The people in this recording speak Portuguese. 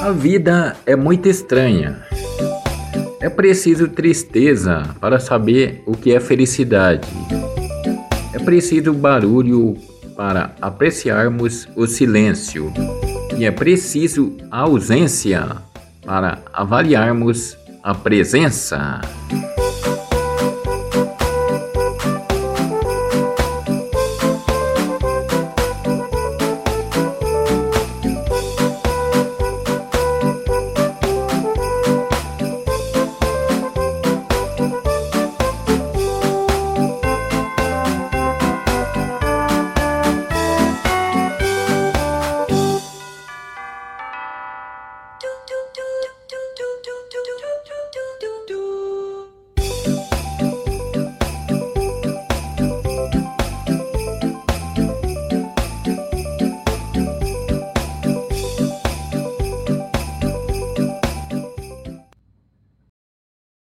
A vida é muito estranha. É preciso tristeza para saber o que é felicidade. É preciso barulho para apreciarmos o silêncio. E é preciso ausência para avaliarmos a presença.